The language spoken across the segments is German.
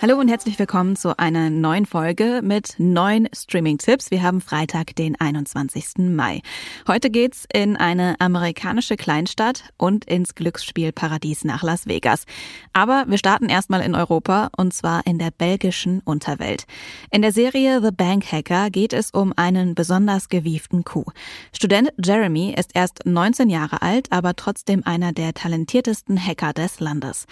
Hallo und herzlich willkommen zu einer neuen Folge mit neuen Streaming-Tipps. Wir haben Freitag, den 21. Mai. Heute geht's in eine amerikanische Kleinstadt und ins Glücksspielparadies nach Las Vegas. Aber wir starten erstmal in Europa und zwar in der belgischen Unterwelt. In der Serie The Bank Hacker geht es um einen besonders gewieften Coup. Student Jeremy ist erst 19 Jahre alt, aber trotzdem einer der talentiertesten Hacker des Landes.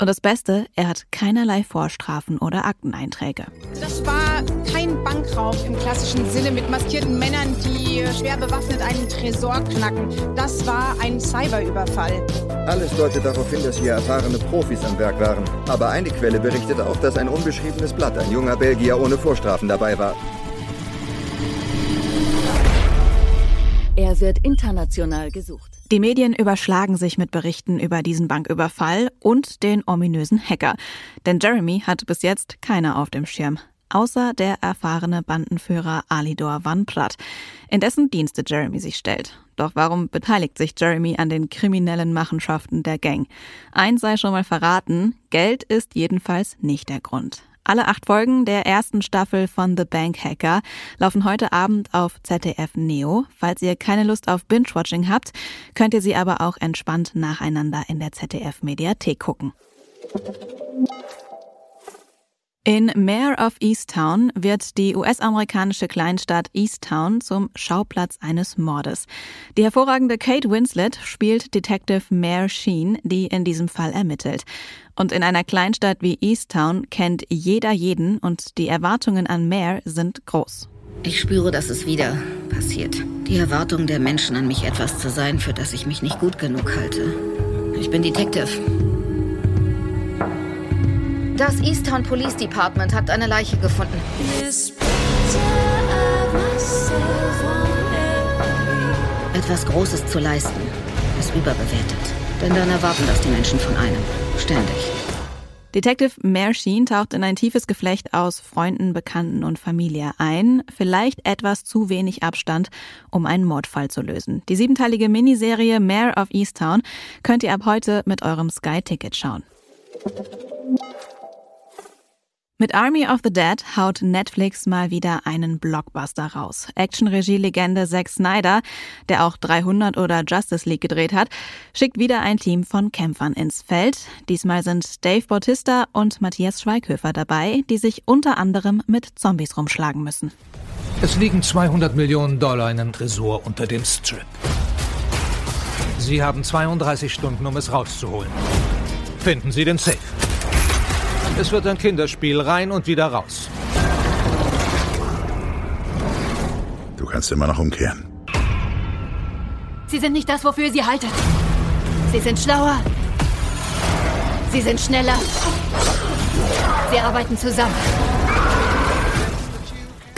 Und das Beste, er hat keinerlei Vorstrafen oder Akteneinträge. Das war kein Bankraub im klassischen Sinne mit maskierten Männern, die schwer bewaffnet einen Tresor knacken. Das war ein Cyberüberfall. Alles deutet darauf hin, dass hier erfahrene Profis am Werk waren. Aber eine Quelle berichtet auch, dass ein unbeschriebenes Blatt, ein junger Belgier ohne Vorstrafen dabei war. Er wird international gesucht. Die Medien überschlagen sich mit Berichten über diesen Banküberfall und den ominösen Hacker. Denn Jeremy hat bis jetzt keiner auf dem Schirm. Außer der erfahrene Bandenführer Alidor Van Pratt, in dessen Dienste Jeremy sich stellt. Doch warum beteiligt sich Jeremy an den kriminellen Machenschaften der Gang? Eins sei schon mal verraten, Geld ist jedenfalls nicht der Grund. Alle acht Folgen der ersten Staffel von The Bank Hacker laufen heute Abend auf ZDF Neo. Falls ihr keine Lust auf Binge-Watching habt, könnt ihr sie aber auch entspannt nacheinander in der ZDF Mediathek gucken. In Mayor of Easttown wird die US-amerikanische Kleinstadt Easttown zum Schauplatz eines Mordes. Die hervorragende Kate Winslet spielt Detective Mayor Sheen, die in diesem Fall ermittelt. Und in einer Kleinstadt wie Easttown kennt jeder jeden und die Erwartungen an Mayor sind groß. Ich spüre, dass es wieder passiert. Die Erwartung der Menschen an mich etwas zu sein, für das ich mich nicht gut genug halte. Ich bin Detective. Das Easttown Police Department hat eine Leiche gefunden. Etwas Großes zu leisten, ist überbewertet. Denn dann erwarten das die Menschen von einem. Ständig. Detective Mare Sheen taucht in ein tiefes Geflecht aus Freunden, Bekannten und Familie ein. Vielleicht etwas zu wenig Abstand, um einen Mordfall zu lösen. Die siebenteilige Miniserie Mare of Easttown könnt ihr ab heute mit eurem Sky-Ticket schauen. Mit Army of the Dead haut Netflix mal wieder einen Blockbuster raus. Action-Regie-Legende Zack Snyder, der auch 300 oder Justice League gedreht hat, schickt wieder ein Team von Kämpfern ins Feld. Diesmal sind Dave Bautista und Matthias Schweighöfer dabei, die sich unter anderem mit Zombies rumschlagen müssen. Es liegen 200 Millionen Dollar in einem Tresor unter dem Strip. Sie haben 32 Stunden, um es rauszuholen. Finden Sie den Safe. Es wird ein Kinderspiel rein und wieder raus. Du kannst immer noch umkehren. Sie sind nicht das, wofür ihr sie haltet. Sie sind schlauer. Sie sind schneller. Sie arbeiten zusammen.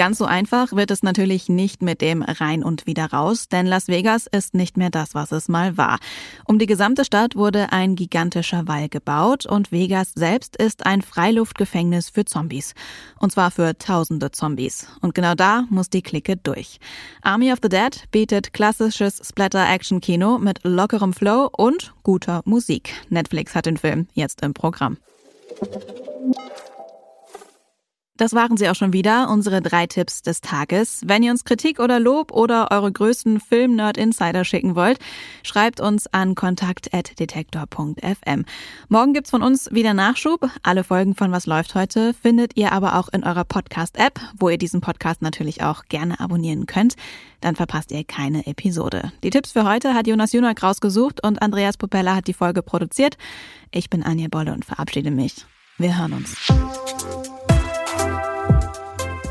Ganz so einfach wird es natürlich nicht mit dem rein und wieder raus, denn Las Vegas ist nicht mehr das, was es mal war. Um die gesamte Stadt wurde ein gigantischer Wall gebaut und Vegas selbst ist ein Freiluftgefängnis für Zombies. Und zwar für tausende Zombies. Und genau da muss die Clique durch. Army of the Dead bietet klassisches Splatter-Action-Kino mit lockerem Flow und guter Musik. Netflix hat den Film jetzt im Programm. Das waren sie auch schon wieder, unsere drei Tipps des Tages. Wenn ihr uns Kritik oder Lob oder eure größten Film-Nerd-Insider schicken wollt, schreibt uns an kontakt.detektor.fm. Morgen gibt's von uns wieder Nachschub. Alle Folgen von Was läuft heute findet ihr aber auch in eurer Podcast-App, wo ihr diesen Podcast natürlich auch gerne abonnieren könnt. Dann verpasst ihr keine Episode. Die Tipps für heute hat Jonas Junak rausgesucht und Andreas Popella hat die Folge produziert. Ich bin Anja Bolle und verabschiede mich. Wir hören uns.